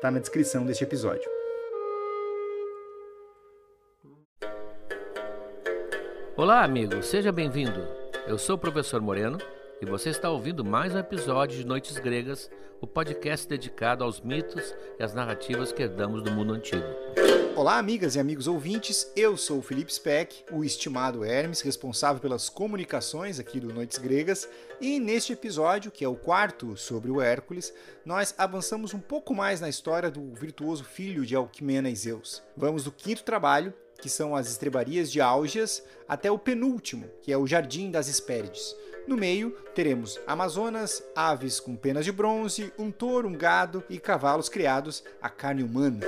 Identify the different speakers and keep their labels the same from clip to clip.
Speaker 1: está na descrição deste episódio.
Speaker 2: Olá, amigo, seja bem-vindo. Eu sou o professor Moreno e você está ouvindo mais um episódio de Noites Gregas, o podcast dedicado aos mitos e às narrativas que herdamos do mundo antigo.
Speaker 1: Olá, amigas e amigos ouvintes. Eu sou o Felipe Speck, o estimado Hermes, responsável pelas comunicações aqui do Noites Gregas, e neste episódio, que é o quarto sobre o Hércules, nós avançamos um pouco mais na história do virtuoso filho de Alquimena e Zeus. Vamos do quinto trabalho, que são as estrebarias de Álgias, até o penúltimo, que é o Jardim das Hespérides. No meio, teremos Amazonas, aves com penas de bronze, um touro, um gado e cavalos criados à carne humana.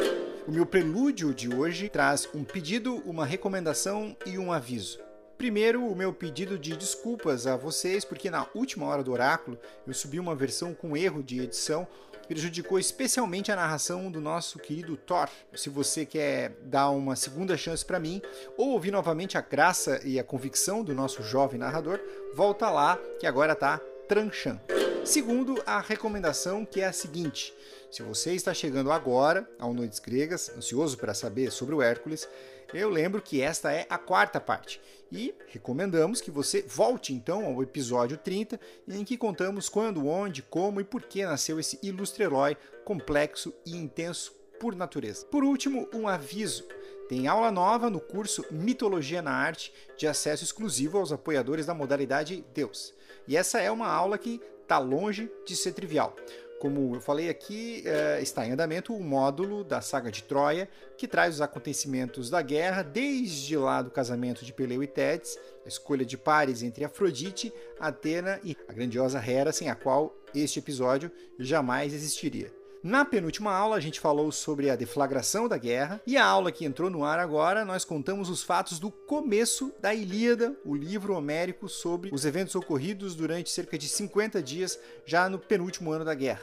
Speaker 1: O meu prelúdio de hoje traz um pedido, uma recomendação e um aviso. Primeiro, o meu pedido de desculpas a vocês, porque na última hora do oráculo eu subi uma versão com erro de edição prejudicou especialmente a narração do nosso querido Thor. Se você quer dar uma segunda chance para mim ou ouvir novamente a graça e a convicção do nosso jovem narrador, volta lá que agora tá tranchando. Segundo, a recomendação que é a seguinte: se você está chegando agora ao Noites Gregas, ansioso para saber sobre o Hércules, eu lembro que esta é a quarta parte e recomendamos que você volte então ao episódio 30, em que contamos quando, onde, como e por que nasceu esse ilustre herói complexo e intenso por natureza. Por último, um aviso. Tem aula nova no curso Mitologia na Arte, de acesso exclusivo aos apoiadores da modalidade Deus. E essa é uma aula que está longe de ser trivial. Como eu falei aqui, é, está em andamento o módulo da saga de Troia, que traz os acontecimentos da guerra, desde lá do casamento de Peleu e Tétis, a escolha de pares entre Afrodite, Atena e a grandiosa Hera, sem a qual este episódio jamais existiria. Na penúltima aula, a gente falou sobre a deflagração da guerra, e a aula que entrou no ar agora, nós contamos os fatos do começo da Ilíada, o livro homérico sobre os eventos ocorridos durante cerca de 50 dias, já no penúltimo ano da guerra.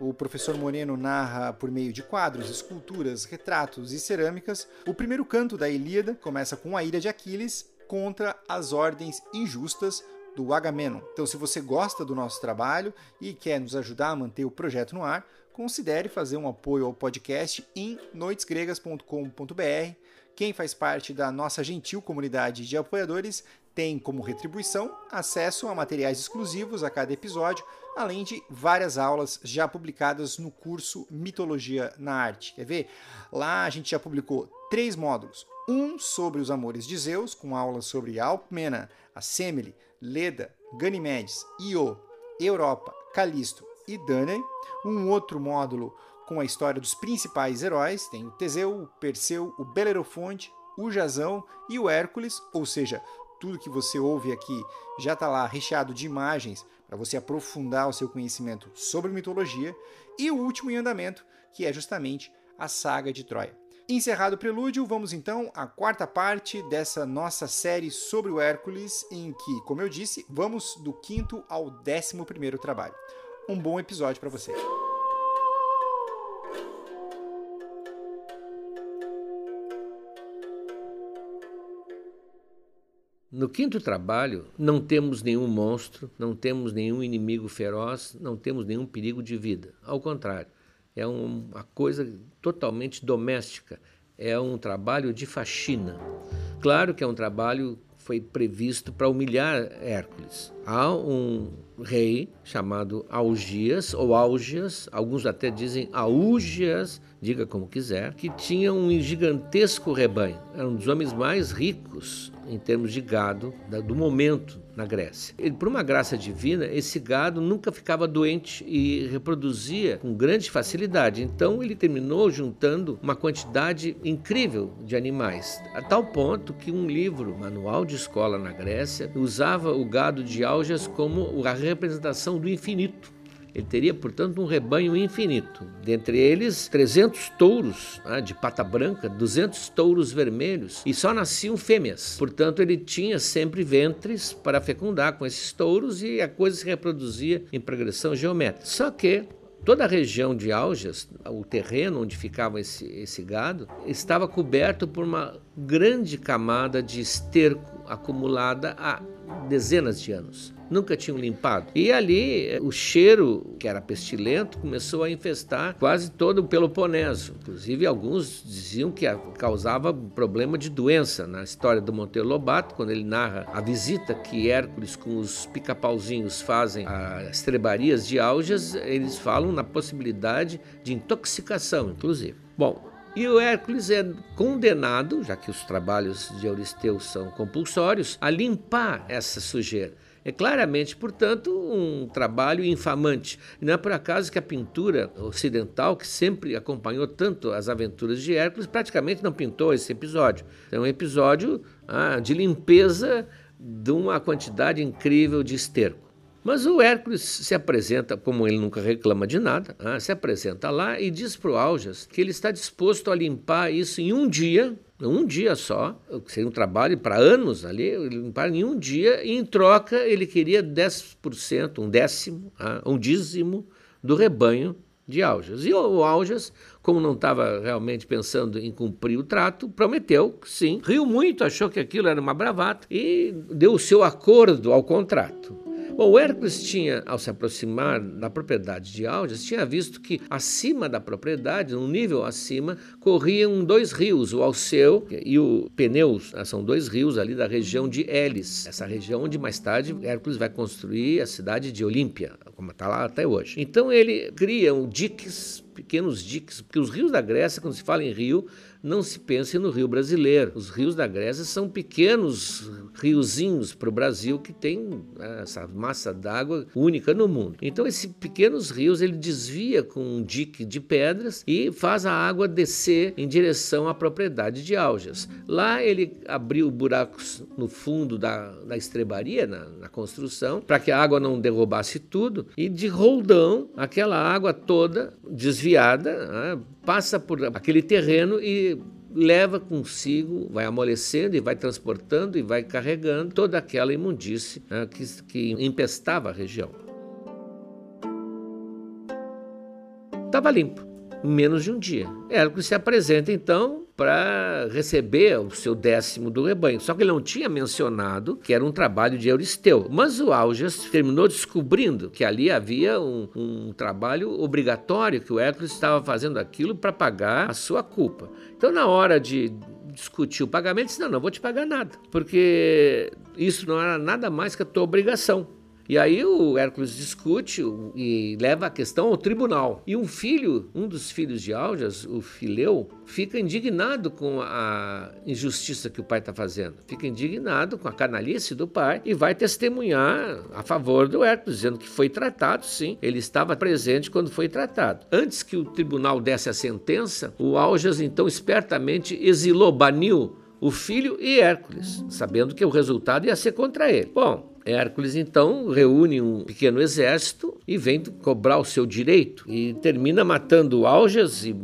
Speaker 1: O professor Moreno narra por meio de quadros, esculturas, retratos e cerâmicas. O primeiro canto da Ilíada começa com a ira de Aquiles contra as ordens injustas do Agamenon. Então, se você gosta do nosso trabalho e quer nos ajudar a manter o projeto no ar, considere fazer um apoio ao podcast em noitesgregas.com.br. Quem faz parte da nossa gentil comunidade de apoiadores tem como retribuição acesso a materiais exclusivos a cada episódio, além de várias aulas já publicadas no curso Mitologia na Arte. Quer ver? Lá a gente já publicou três módulos. Um sobre os amores de Zeus, com aulas sobre Alcmena, a Semele, Leda, Ganimedes, Io, Europa, Calisto e Danae. Um outro módulo com a história dos principais heróis, tem o Teseu, o Perseu, o Belerofonte, o Jazão e o Hércules, ou seja, tudo que você ouve aqui já está lá recheado de imagens para você aprofundar o seu conhecimento sobre mitologia, e o último em andamento, que é justamente a saga de Troia. Encerrado o prelúdio, vamos então à quarta parte dessa nossa série sobre o Hércules, em que, como eu disse, vamos do quinto ao décimo primeiro trabalho. Um bom episódio para você.
Speaker 2: No quinto trabalho, não temos nenhum monstro, não temos nenhum inimigo feroz, não temos nenhum perigo de vida. Ao contrário, é uma coisa totalmente doméstica, é um trabalho de faxina. Claro que é um trabalho foi previsto para humilhar Hércules. Há um rei chamado Augias, ou Augias, alguns até dizem Aúgias, diga como quiser, que tinha um gigantesco rebanho. Era um dos homens mais ricos em termos de gado do momento na Grécia. E, por uma graça divina, esse gado nunca ficava doente e reproduzia com grande facilidade. Então ele terminou juntando uma quantidade incrível de animais, a tal ponto que um livro, manual de escola na Grécia, usava o gado de Aljas como a representação do infinito. Ele teria, portanto, um rebanho infinito. Dentre eles, 300 touros né, de pata branca, 200 touros vermelhos, e só nasciam fêmeas. Portanto, ele tinha sempre ventres para fecundar com esses touros e a coisa se reproduzia em progressão geométrica. Só que Toda a região de Aljas, o terreno onde ficava esse, esse gado, estava coberto por uma grande camada de esterco acumulada há dezenas de anos nunca tinham limpado. E ali o cheiro, que era pestilento, começou a infestar quase todo o Peloponeso. Inclusive, alguns diziam que causava problema de doença. Na história do Monteiro Lobato, quando ele narra a visita que Hércules com os pica-pauzinhos fazem às trebarias de Aljas, eles falam na possibilidade de intoxicação, inclusive. Bom, e o Hércules é condenado, já que os trabalhos de Euristeu são compulsórios, a limpar essa sujeira. É claramente, portanto, um trabalho infamante. Não é por acaso que a pintura ocidental, que sempre acompanhou tanto as aventuras de Hércules, praticamente não pintou esse episódio. É um episódio ah, de limpeza de uma quantidade incrível de esterco. Mas o Hércules se apresenta, como ele nunca reclama de nada, ah, se apresenta lá e diz para o Aljas que ele está disposto a limpar isso em um dia, um dia só, seria um trabalho para anos ali, limpar em um dia, e em troca ele queria 10%, um décimo, ah, um dízimo do rebanho de Aljas. E o Aljas, como não estava realmente pensando em cumprir o trato, prometeu sim, riu muito, achou que aquilo era uma bravata e deu o seu acordo ao contrato. Bom, o Hércules tinha, ao se aproximar da propriedade de Alges, tinha visto que acima da propriedade, um nível acima, corriam dois rios, o Alceu e o Peneus. Ah, são dois rios ali da região de Elis, essa região onde mais tarde Hércules vai construir a cidade de Olímpia, como está lá até hoje. Então ele cria um diques pequenos diques, porque os rios da Grécia, quando se fala em rio, não se pense no rio brasileiro. Os rios da Grécia são pequenos riozinhos para o Brasil que tem né, essa massa d'água única no mundo. Então esses pequenos rios ele desvia com um dique de pedras e faz a água descer em direção à propriedade de Aljas. Lá ele abriu buracos no fundo da, da estrebaria, na, na construção, para que a água não derrubasse tudo e de roldão aquela água toda desviada né, passa por aquele terreno e leva consigo, vai amolecendo e vai transportando e vai carregando toda aquela imundície né, que, que empestava a região. Estava limpo, menos de um dia. Hércules se apresenta então para receber o seu décimo do rebanho. Só que ele não tinha mencionado que era um trabalho de Euristeu. Mas o Aljas terminou descobrindo que ali havia um, um trabalho obrigatório, que o Hércules estava fazendo aquilo para pagar a sua culpa. Então, na hora de discutir o pagamento, disse: Não, não vou te pagar nada, porque isso não era nada mais que a tua obrigação. E aí o Hércules discute e leva a questão ao tribunal. E um filho, um dos filhos de Aljas, o Fileu, fica indignado com a injustiça que o pai está fazendo. Fica indignado com a canalice do pai e vai testemunhar a favor do Hércules, dizendo que foi tratado, sim. Ele estava presente quando foi tratado. Antes que o tribunal desse a sentença, o Aljas então espertamente exilou, baniu o filho e Hércules, sabendo que o resultado ia ser contra ele. Bom, Hércules então reúne um pequeno exército e vem cobrar o seu direito. E termina matando Aljas e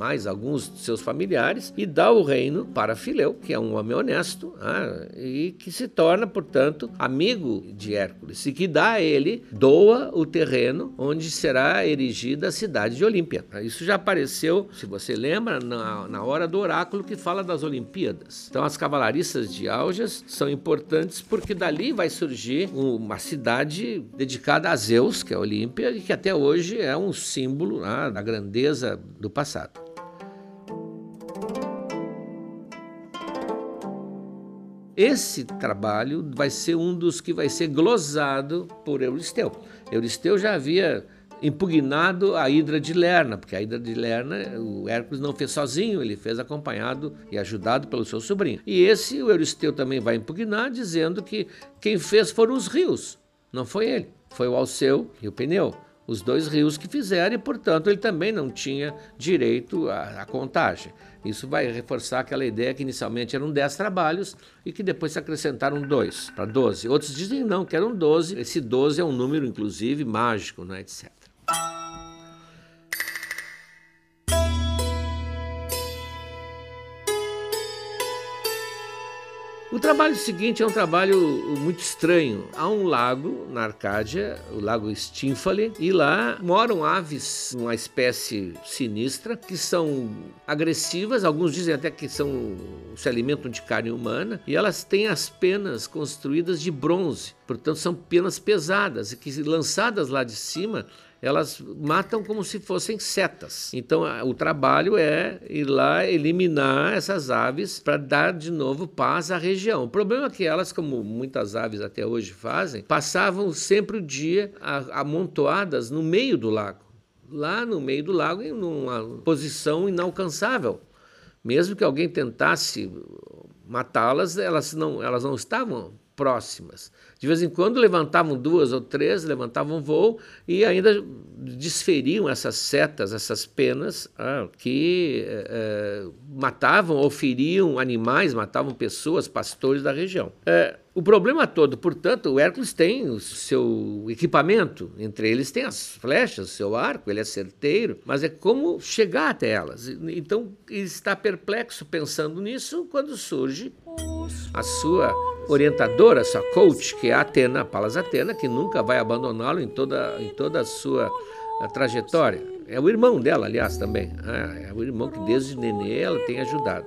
Speaker 2: mais alguns de seus familiares e dá o reino para Fileu, que é um homem honesto ah, e que se torna, portanto, amigo de Hércules e que dá a ele, doa o terreno onde será erigida a cidade de Olímpia. Isso já apareceu, se você lembra, na, na hora do oráculo que fala das Olimpíadas. Então, as cavalariças de Aljas são importantes porque dali vai surgir uma cidade dedicada a Zeus, que é Olímpia, e que até hoje é um símbolo ah, da grandeza do passado. Esse trabalho vai ser um dos que vai ser glosado por Euristeu. Euristeu já havia impugnado a Hidra de Lerna, porque a Hidra de Lerna o Hércules não fez sozinho, ele fez acompanhado e ajudado pelo seu sobrinho. E esse o Euristeu também vai impugnar, dizendo que quem fez foram os rios, não foi ele, foi o Alceu e o Pneu os dois rios que fizeram e, portanto, ele também não tinha direito à, à, contagem. Isso vai reforçar aquela ideia que inicialmente eram 10 trabalhos e que depois se acrescentaram dois para 12. Outros dizem não, que eram 12. Esse 12 é um número, inclusive, mágico, né, etc. O trabalho seguinte é um trabalho muito estranho. Há um lago na Arcádia, o lago Stymphale, e lá moram aves, uma espécie sinistra, que são agressivas, alguns dizem até que são se alimentam de carne humana, e elas têm as penas construídas de bronze, portanto são penas pesadas e que lançadas lá de cima elas matam como se fossem setas. Então o trabalho é ir lá eliminar essas aves para dar de novo paz à região. O problema é que elas, como muitas aves até hoje fazem, passavam sempre o dia amontoadas no meio do lago. Lá no meio do lago, em uma posição inalcançável. Mesmo que alguém tentasse matá-las, elas não, elas não estavam próximas. De vez em quando levantavam duas ou três, levantavam voo e ainda desferiam essas setas, essas penas ah, que é, matavam ou feriam animais, matavam pessoas, pastores da região. É, o problema todo, portanto, o Hércules tem o seu equipamento, entre eles tem as flechas, o seu arco, ele é certeiro, mas é como chegar até elas. Então, ele está perplexo pensando nisso quando surge a sua orientadora, sua coach, que é a Atena, Palas Atena, que nunca vai abandoná-lo em toda, em toda a sua a trajetória. É o irmão dela, aliás, também. Ah, é o irmão que desde nenê ela tem ajudado.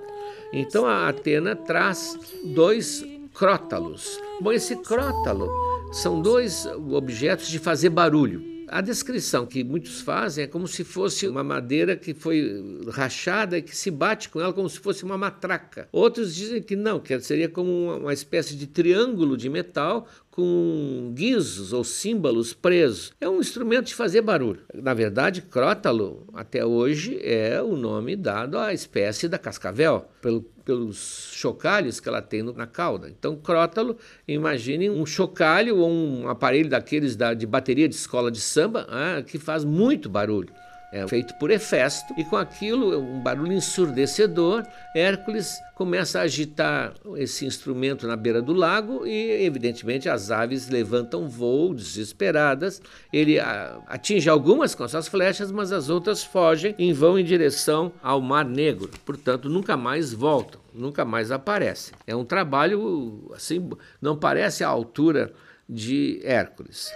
Speaker 2: Então a Atena traz dois crótalos. Bom, esse crótalo são dois objetos de fazer barulho. A descrição que muitos fazem é como se fosse uma madeira que foi rachada e que se bate com ela como se fosse uma matraca. Outros dizem que não, que seria como uma espécie de triângulo de metal com guizos ou símbolos presos. É um instrumento de fazer barulho. Na verdade, crótalo, até hoje, é o nome dado à espécie da cascavel, pelo, pelos chocalhos que ela tem na cauda. Então, crótalo, imagine um chocalho ou um aparelho daqueles da, de bateria de escola de samba ah, que faz muito barulho é feito por Hefesto, e com aquilo, um barulho ensurdecedor, Hércules começa a agitar esse instrumento na beira do lago e, evidentemente, as aves levantam voo desesperadas. Ele atinge algumas com suas flechas, mas as outras fogem e vão em direção ao Mar Negro. Portanto, nunca mais voltam, nunca mais aparecem. É um trabalho assim, não parece à altura de Hércules.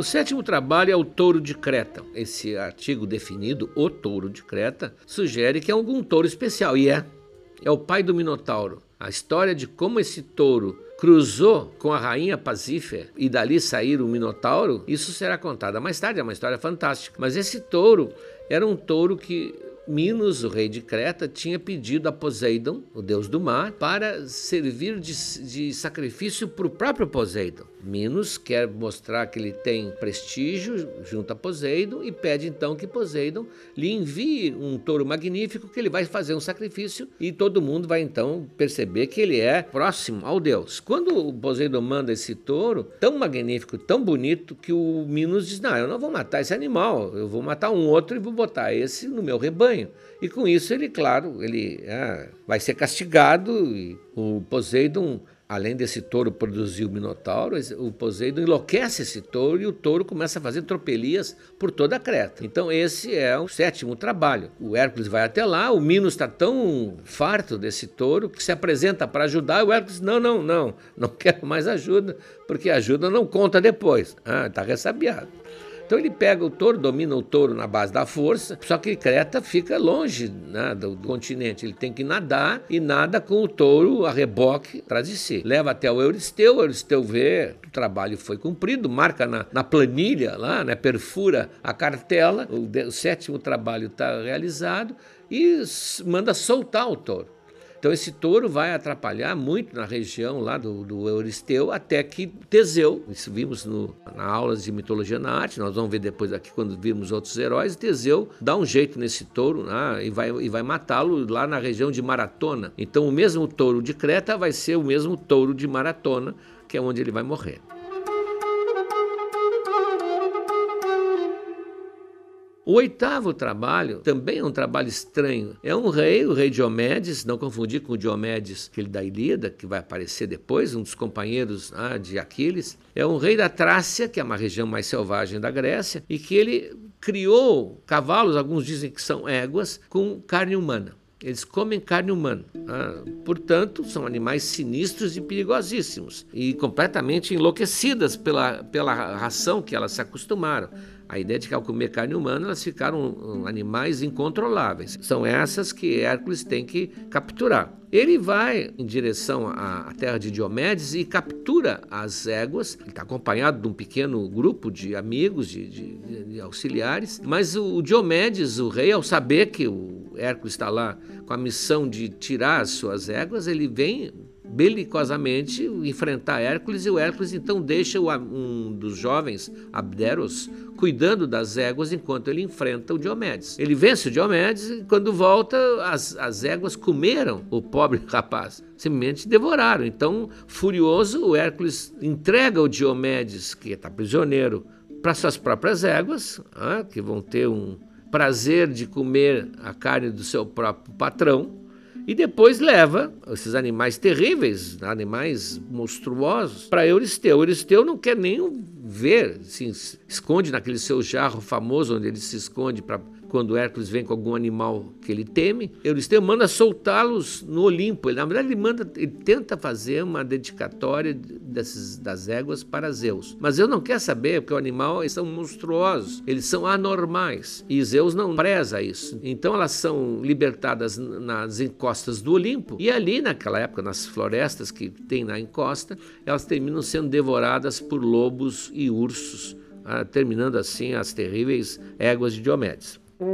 Speaker 2: O sétimo trabalho é o touro de Creta. Esse artigo definido, o touro de Creta, sugere que é algum touro especial, e é. É o pai do Minotauro. A história de como esse touro cruzou com a rainha Pasífae e dali sair o Minotauro, isso será contada mais tarde, é uma história fantástica. Mas esse touro era um touro que Minos, o rei de Creta, tinha pedido a Poseidon, o deus do mar, para servir de, de sacrifício para o próprio Poseidon. Minos quer mostrar que ele tem prestígio junto a Poseidon e pede então que Poseidon lhe envie um touro magnífico que ele vai fazer um sacrifício e todo mundo vai então perceber que ele é próximo ao deus. Quando o Poseidon manda esse touro, tão magnífico, tão bonito, que o Minos diz: Não, eu não vou matar esse animal, eu vou matar um outro e vou botar esse no meu rebanho. E com isso ele, claro, ele ah, vai ser castigado o Poseidon além desse touro produzir o Minotauro, o Poseidon enlouquece esse touro e o touro começa a fazer tropelias por toda a Creta. Então esse é o sétimo trabalho. O Hércules vai até lá, o Minos está tão farto desse touro que se apresenta para ajudar, e o Hércules, não, não, não, não quero mais ajuda, porque ajuda não conta depois. Ah, está ressabiado. Então ele pega o touro, domina o touro na base da força, só que Creta fica longe né, do, do, continente. Ele tem que nadar e nada com o touro a reboque atrás de si. Leva até o Euristeu, o Euristeu vê que o trabalho foi cumprido, marca na, na planilha lá, né, perfura a cartela, o, o sétimo trabalho está realizado e manda soltar o touro. Então esse touro vai atrapalhar muito na região lá do, do Euristeu, até que Teseu, isso vimos no, na aulas de mitologia na arte, nós vamos ver depois aqui quando vimos outros heróis, Teseu dá um jeito nesse touro né, e vai, e vai matá-lo lá na região de Maratona. Então o mesmo touro de Creta vai ser o mesmo touro de Maratona, que é onde ele vai morrer. O oitavo trabalho também é um trabalho estranho. É um rei, o rei Diomedes, não confundir com o Diomedes, aquele da Ilíada, que vai aparecer depois, um dos companheiros ah, de Aquiles. É um rei da Trácia, que é uma região mais selvagem da Grécia, e que ele criou cavalos, alguns dizem que são éguas, com carne humana. Eles comem carne humana. Ah, portanto, são animais sinistros e perigosíssimos e completamente enlouquecidas pela, pela ração que elas se acostumaram a ideia de que ao comer carne humana elas ficaram animais incontroláveis. São essas que Hércules tem que capturar. Ele vai em direção à terra de Diomedes e captura as éguas. Ele está acompanhado de um pequeno grupo de amigos, de, de, de auxiliares. Mas o Diomedes, o rei, ao saber que o Hércules está lá com a missão de tirar as suas éguas, ele vem belicosamente enfrentar Hércules e o Hércules então deixa um dos jovens, Abderos, cuidando das éguas enquanto ele enfrenta o Diomedes. Ele vence o Diomedes e quando volta as, as éguas comeram o pobre rapaz, simplesmente devoraram. Então, furioso, o Hércules entrega o Diomedes, que está prisioneiro, para suas próprias éguas, ah, que vão ter um prazer de comer a carne do seu próprio patrão, e depois leva esses animais terríveis, animais monstruosos, para Euristeu. Euristeu não quer nem ver, se esconde naquele seu jarro famoso onde ele se esconde para quando Hércules vem com algum animal que ele teme, Euristeu manda soltá-los no Olimpo. Ele, na verdade, ele manda, ele tenta fazer uma dedicatória desses, das éguas para Zeus. Mas Zeus não quer saber, porque o animal eles são monstruosos, eles são anormais. E Zeus não preza isso. Então elas são libertadas nas encostas do Olimpo, e ali, naquela época, nas florestas que tem na encosta, elas terminam sendo devoradas por lobos e ursos. Ah, terminando assim as terríveis éguas de Diomedes. O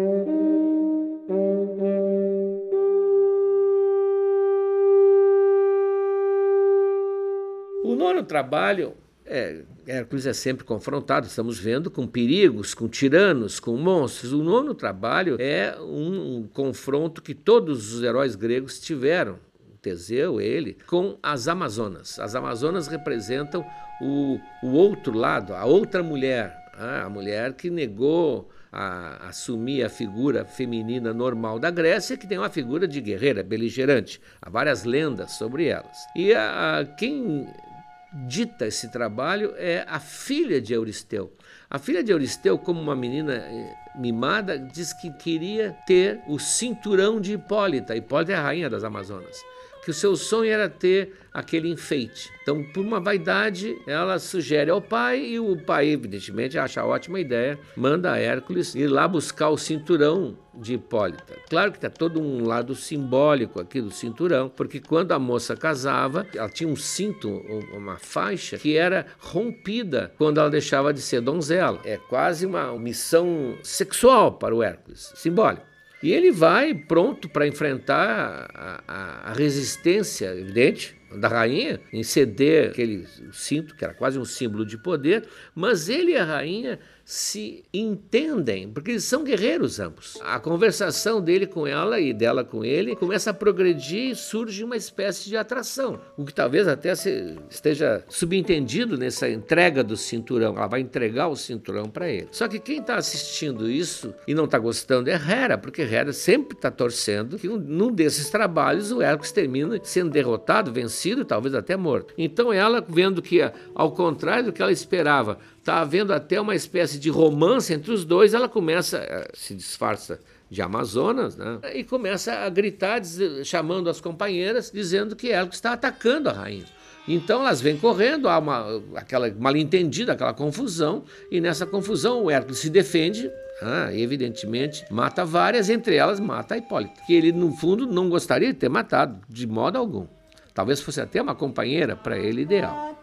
Speaker 2: nono trabalho é, Hércules é sempre confrontado, estamos vendo, com perigos, com tiranos, com monstros. O nono trabalho é um, um confronto que todos os heróis gregos tiveram, Teseu, ele, com as Amazonas. As Amazonas representam o, o outro lado, a outra mulher, ah, a mulher que negou a, assumir a figura feminina normal da Grécia, que tem uma figura de guerreira, beligerante. Há várias lendas sobre elas. E a, a, quem dita esse trabalho é a filha de Euristeu. A filha de Euristeu, como uma menina eh, mimada, diz que queria ter o cinturão de Hipólita. Hipólita é a rainha das Amazonas que o seu sonho era ter aquele enfeite. Então, por uma vaidade, ela sugere ao pai e o pai, evidentemente, acha ótima ideia, manda a Hércules ir lá buscar o cinturão de Hipólita. Claro que está todo um lado simbólico aqui do cinturão, porque quando a moça casava, ela tinha um cinto, uma faixa, que era rompida quando ela deixava de ser donzela. É quase uma missão sexual para o Hércules, simbólico. E ele vai pronto para enfrentar a, a, a, resistência, evidente, da rainha, em ceder aquele cinto, que era quase um símbolo de poder, mas ele e a rainha se entendem, porque eles são guerreiros ambos. A conversação dele com ela e dela com ele começa a progredir e surge uma espécie de atração, o que talvez até esteja subentendido nessa entrega do cinturão. Ela vai entregar o cinturão para ele. Só que quem está assistindo isso e não está gostando é Hera, porque Hera sempre está torcendo que num desses trabalhos o Hércules termina sendo derrotado, vencido, talvez até morto. Então ela, vendo que, ao contrário do que ela esperava, está havendo até uma espécie de romance entre os dois, ela começa, eh, se disfarça de Amazonas, né? e começa a gritar, chamando as companheiras, dizendo que ela está atacando a rainha. Então elas vêm correndo, há uma, aquela mal-entendida, aquela confusão, e nessa confusão o Hércules se defende, ah, evidentemente mata várias, entre elas mata a Hipólita, que ele no fundo não gostaria de ter matado, de modo algum. Talvez fosse até uma companheira para ele ideal.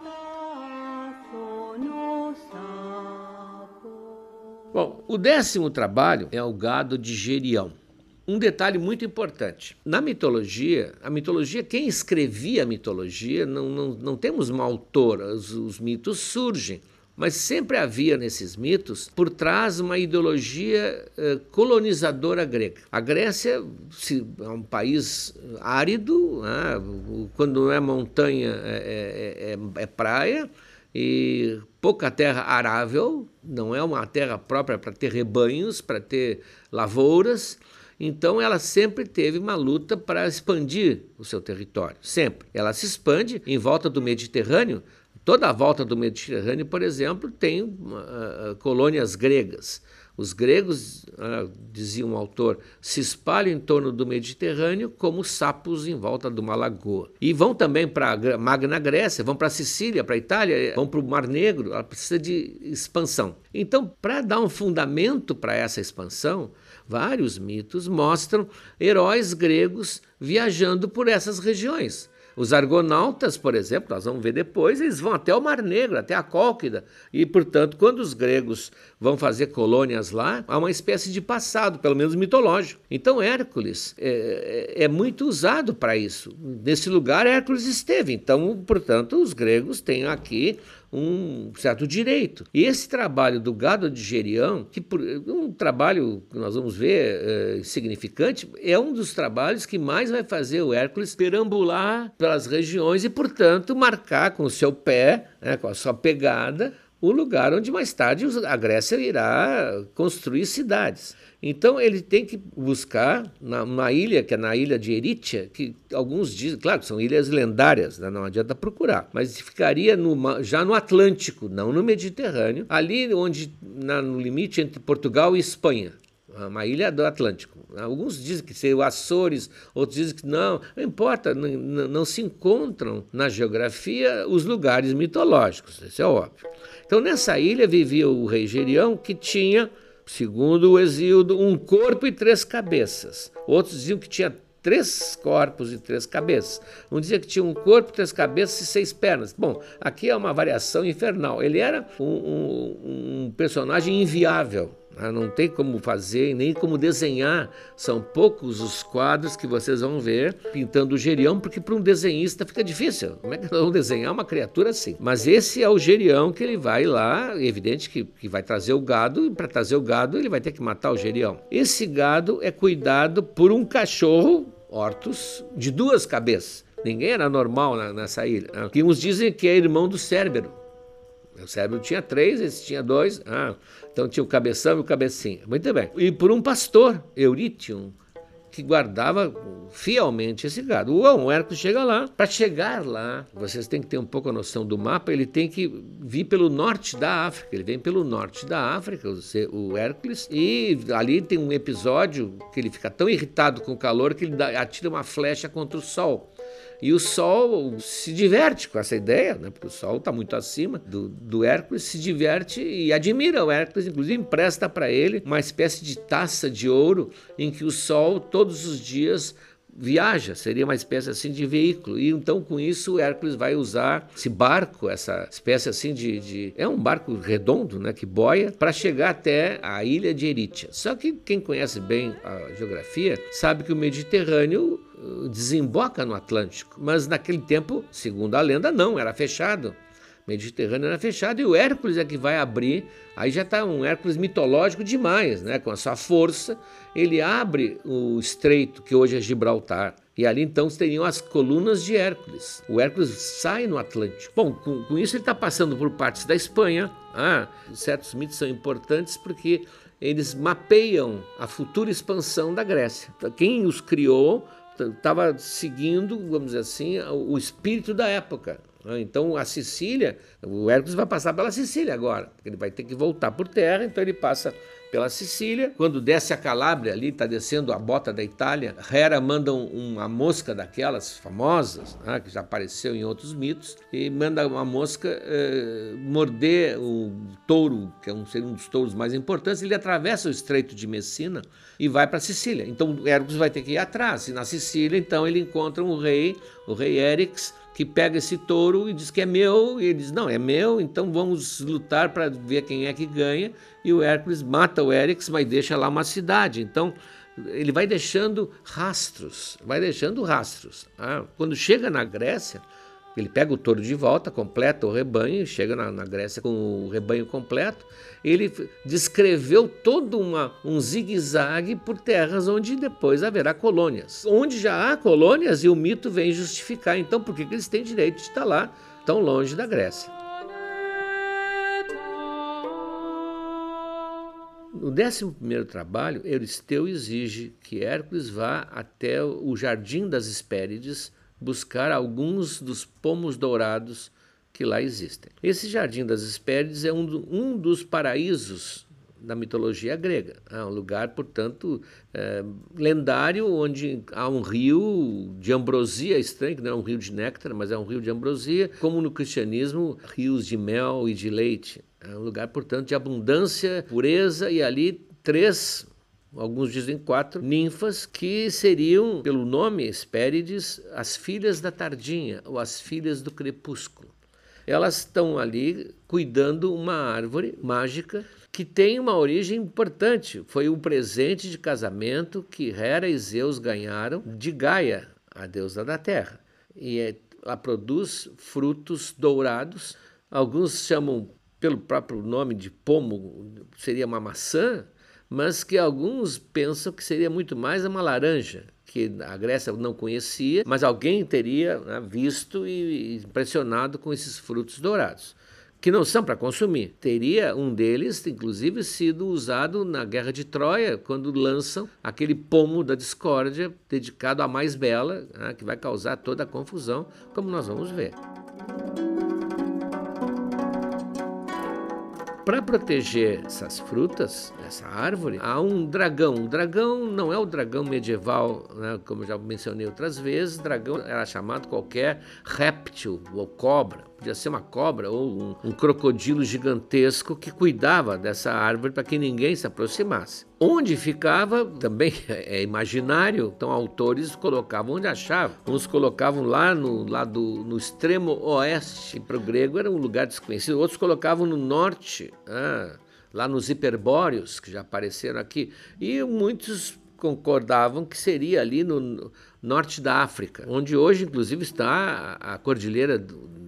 Speaker 2: Bom, o décimo trabalho é o gado de Gerião. um detalhe muito importante. Na mitologia, a mitologia, quem escrevia a mitologia, não, não, não temos uma autora, os, os mitos surgem. Mas sempre havia nesses mitos por trás uma ideologia eh, colonizadora grega. A Grécia é um país árido, né? quando não é montanha é, é, é, é praia, e pouca terra arável, não é uma terra própria para ter rebanhos, para ter lavouras. Então ela sempre teve uma luta para expandir o seu território, sempre. Ela se expande em volta do Mediterrâneo. Toda a volta do Mediterrâneo, por exemplo, tem uh, colônias gregas. Os gregos, ah, dizia um autor, se espalham em torno do Mediterrâneo como sapos em volta de uma lagoa. E vão também para a Magna Grécia, vão para a Sicília, para a Itália, vão para o Mar Negro. Ela precisa de expansão. Então, para dar um fundamento para essa expansão, vários mitos mostram heróis gregos viajando por essas regiões. Os argonautas, por exemplo, nós vamos ver depois, eles vão até o Mar Negro, até a Cólquida. E, portanto, quando os gregos vão fazer colônias lá, há uma espécie de passado, pelo menos mitológico. Então, Hércules é, é, é muito usado para isso. Nesse lugar, Hércules esteve. Então, portanto, os gregos têm aqui um certo direito. E esse trabalho do gado de Gerião, que por, um trabalho que nós vamos ver é, significante, é um dos trabalhos que mais vai fazer o Hércules perambular pelas regiões e, portanto, marcar com o seu pé, né, com a sua pegada, o lugar onde mais tarde a Grécia irá construir cidades. Então ele tem que buscar na, na ilha, que é na ilha de Erítia, que alguns dizem, claro são ilhas lendárias, né? não adianta procurar, mas ficaria no, já no Atlântico, não no Mediterrâneo, ali onde, na, no limite entre Portugal e Espanha uma ilha do Atlântico. Alguns dizem que seria o Açores, outros dizem que não, não importa, não, não, se encontram na geografia os lugares mitológicos, isso é óbvio. Então nessa ilha vivia o rei Gerião, que tinha, segundo o Exíodo, um corpo e três cabeças. Outros diziam que tinha três corpos e três cabeças. Um dizia que tinha um corpo, três cabeças e seis pernas. Bom, aqui é uma variação infernal. Ele era um, um, um personagem inviável não tem como fazer nem como desenhar. São poucos os quadros que vocês vão ver pintando o gerião, porque para um desenhista fica difícil. Como é que vamos desenhar uma criatura assim? Mas esse é o gerião que ele vai lá, evidente que, que vai trazer o gado, e para trazer o gado ele vai ter que matar o gerião. Esse gado é cuidado por um cachorro, Hortus, de duas cabeças. Ninguém era normal nessa ilha. Né? Que uns dizem que é irmão do Cérbero. O Cérbero tinha três, esse tinha dois. Ah, então tinha o cabeção e o cabecinha. Muito bem. E por um pastor, Eurítion, que guardava fielmente esse gado. O Hércules chega lá. Para chegar lá, vocês têm que ter um pouco a noção do mapa, ele tem que vir pelo norte da África. Ele vem pelo norte da África, o Hércules, e ali tem um episódio que ele fica tão irritado com o calor que ele atira uma flecha contra o sol. E o Sol se diverte com essa ideia, né? porque o Sol está muito acima do, do Hércules, se diverte e admira o Hércules, inclusive empresta para ele uma espécie de taça de ouro em que o Sol todos os dias viaja, seria uma espécie assim de veículo. E então com isso o Hércules vai usar esse barco, essa espécie assim de, de é um barco redondo, né, que boia para chegar até a ilha de Erítia. Só que quem conhece bem a geografia sabe que o Mediterrâneo desemboca no Atlântico. Mas naquele tempo, segundo a lenda, não, era fechado. Mediterrâneo era fechado e o Hércules é que vai abrir. Aí já está um Hércules mitológico demais, né? com a sua força. Ele abre o estreito que hoje é Gibraltar. E ali então teriam as colunas de Hércules. O Hércules sai no Atlântico. Bom, com, com isso ele está passando por partes da Espanha. Ah, certos mitos são importantes porque eles mapeiam a futura expansão da Grécia. Então, quem os criou estava seguindo, vamos dizer assim, o espírito da época. Né? Então a Sicília, o Hércules vai passar pela Sicília agora, ele vai ter que voltar por terra, então ele passa pela Sicília. Quando desce a Calábria, ali está descendo a bota da Itália, Hera manda uma mosca daquelas famosas, né, que já apareceu em outros mitos, e manda uma mosca eh, morder o touro, que é um, um dos touros mais importantes. Ele atravessa o Estreito de Messina e vai para Sicília. Então Hércules vai ter que ir atrás. E na Sicília, então, ele encontra um rei, o rei Érix, que pega esse touro e diz que é meu, e ele diz: Não, é meu, então vamos lutar para ver quem é que ganha. E o Hércules mata o Érix, mas deixa lá uma cidade. Então ele vai deixando rastros, vai deixando rastros. Ah, quando chega na Grécia, ele pega o touro de volta, completa o rebanho, chega na, na Grécia com o rebanho completo. Ele descreveu todo uma, um zigue-zague por terras onde depois haverá colônias. Onde já há colônias e o mito vem justificar. Então, por que, eles têm direito de estar lá, tão longe da Grécia? No 11 trabalho, Euristeu exige que Hércules vá até o Jardim das Hespérides buscar alguns dos pomos dourados que lá existem. Esse Jardim das Hespérides é um, do, um dos paraísos da mitologia grega. É um lugar, portanto, é, lendário, onde há um rio de ambrosia estranho, que não é um rio de néctar, mas é um rio de ambrosia, como no cristianismo, rios de mel e de leite. É um lugar, portanto, de abundância, pureza, e ali três alguns dizem quatro, ninfas que seriam, pelo nome Hespérides, as filhas da tardinha ou as filhas do crepúsculo. Elas estão ali cuidando uma árvore mágica que tem uma origem importante. Foi um presente de casamento que Hera e Zeus ganharam de Gaia, a deusa da terra. E é, ela produz frutos dourados. Alguns chamam pelo próprio nome de pomo, seria uma maçã, mas que alguns pensam que seria muito mais uma laranja, que a Grécia não conhecia, mas alguém teria né, visto e impressionado com esses frutos dourados, que não são para consumir. Teria um deles, inclusive, sido usado na Guerra de Troia, quando lançam aquele pomo da discórdia dedicado à mais bela, né, que vai causar toda a confusão, como nós vamos ver. Para proteger essas frutas, essa árvore, há um dragão. O dragão não é o dragão medieval, né, como eu já mencionei outras vezes. Dragão era chamado qualquer réptil ou cobra podia ser uma cobra ou um, um crocodilo gigantesco que cuidava dessa árvore para que ninguém se aproximasse. Onde ficava também é imaginário, então autores colocavam onde achavam. Uns colocavam lá no, lá do, no extremo oeste, para o grego era um lugar desconhecido, outros colocavam no norte, ah, lá nos hiperbóreos, que já apareceram aqui, e muitos concordavam que seria ali no norte da África, onde hoje inclusive está a cordilheira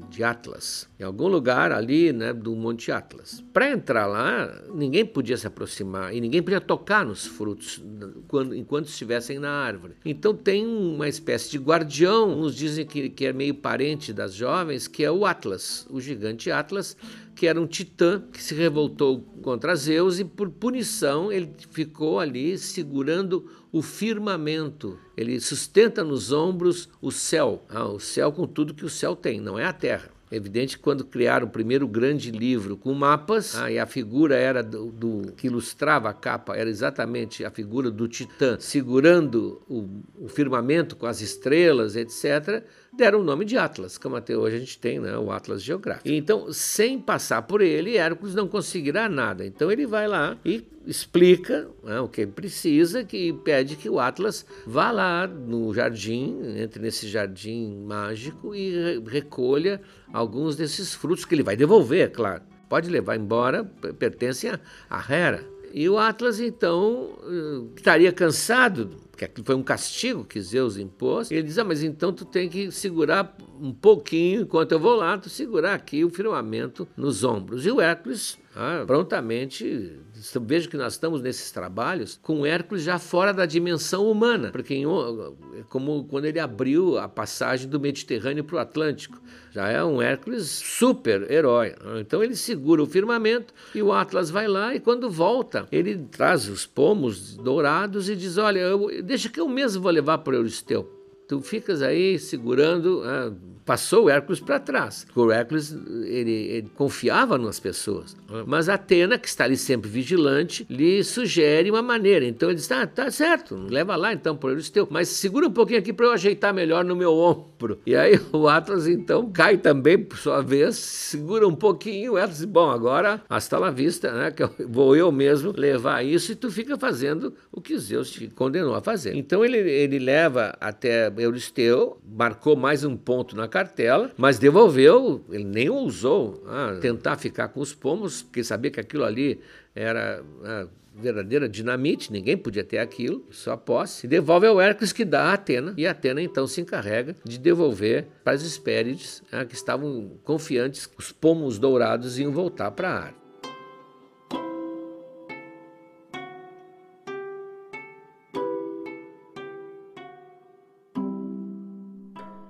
Speaker 2: de Atlas, em algum lugar ali né, do Monte Atlas. Para entrar lá, ninguém podia se aproximar e ninguém podia tocar nos frutos quando, enquanto estivessem na árvore. Então tem uma espécie de guardião, uns dizem que, que é meio parente das jovens, que é o Atlas, o gigante Atlas, que era um titã que se revoltou contra Zeus e por punição ele ficou ali segurando o firmamento. Ele sustenta nos ombros o céu, ah, o céu com tudo que o céu tem, não é a terra. É evidente que quando criaram o primeiro grande livro com mapas, ah, e a figura era do, do, que ilustrava a capa era exatamente a figura do Titã segurando o, o firmamento com as estrelas, etc deram o nome de Atlas, como até hoje a gente tem né, o Atlas Geográfico. Então, sem passar por ele, Hércules não conseguirá nada. Então, ele vai lá e explica né, o que precisa, que pede que o Atlas vá lá no jardim, entre nesse jardim mágico e recolha alguns desses frutos que ele vai devolver, é claro. Pode levar embora, pertencem a Hera. E o Atlas, então, eh, estaria cansado, porque aquilo foi um castigo que Zeus impôs. Ele diz: Ah, mas então tu tem que segurar um pouquinho, enquanto eu vou lá, tu segurar aqui o firmamento nos ombros. E o Hércules ah, prontamente vejo que nós estamos nesses trabalhos com Hércules já fora da dimensão humana, porque é como quando ele abriu a passagem do Mediterrâneo para o Atlântico, já é um Hércules super herói. Então ele segura o firmamento e o Atlas vai lá e quando volta ele traz os pomos dourados e diz: olha, eu, deixa que eu mesmo vou levar para o Euristeu. Tu ficas aí segurando. Ah, passou o Hércules para trás. O Hércules ele, ele, confiava nas pessoas. Mas Atena, que está ali sempre vigilante, lhe sugere uma maneira. Então ele diz: ah, tá certo, leva lá então por Euristeu, mas segura um pouquinho aqui para eu ajeitar melhor no meu ombro. E aí o Atlas então cai também, por sua vez, segura um pouquinho. O Atlas diz: bom, agora hasta la vista, né? Que eu, vou eu mesmo levar isso e tu fica fazendo o que Zeus te condenou a fazer. Então ele, ele leva até Euristeu, marcou mais um ponto na cartela, mas devolveu, ele nem ousou ah, tentar ficar com os pomos, porque sabia que aquilo ali era ah, verdadeira dinamite, ninguém podia ter aquilo, só posse. Devolve ao Hércules que dá a Atena, e a Atena então se encarrega de devolver para as Hespérides, ah, que estavam confiantes os pomos dourados iam voltar para a ar.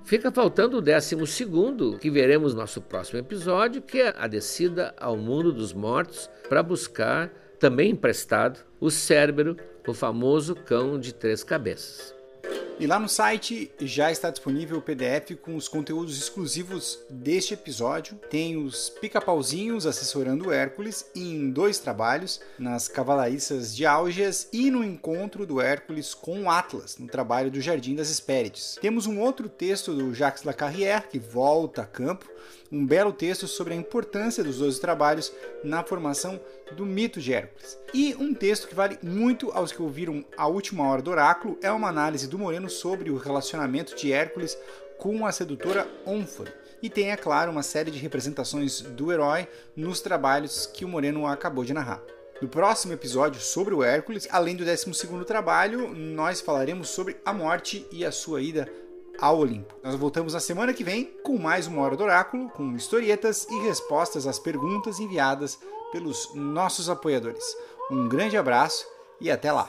Speaker 2: Fica faltando o décimo segundo, que veremos no nosso próximo episódio, que é a descida ao mundo dos mortos para buscar, também emprestado, o Cérbero, o famoso cão de três cabeças.
Speaker 1: E lá no site já está disponível o PDF com os conteúdos exclusivos deste episódio. Tem os pica-pauzinhos assessorando o Hércules em dois trabalhos, nas Cavalariças de Álgias e no encontro do Hércules com o Atlas, no trabalho do Jardim das Hespérides. Temos um outro texto do Jacques Lacarrière, que volta a campo, um belo texto sobre a importância dos 12 trabalhos na formação do mito de Hércules. E um texto que vale muito aos que ouviram a última hora do oráculo é uma análise do Moreno sobre o relacionamento de Hércules com a sedutora Ônfale. E tem, é claro, uma série de representações do herói nos trabalhos que o Moreno acabou de narrar. No próximo episódio sobre o Hércules, além do 12 trabalho, nós falaremos sobre a morte e a sua ida ao Olimpo. Nós voltamos na semana que vem com mais uma Hora do Oráculo, com historietas e respostas às perguntas enviadas pelos nossos apoiadores. Um grande abraço e até lá!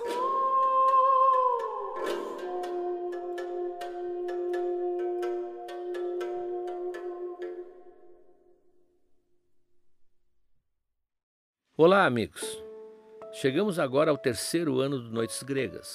Speaker 2: Olá, amigos! Chegamos agora ao terceiro ano do Noites Gregas.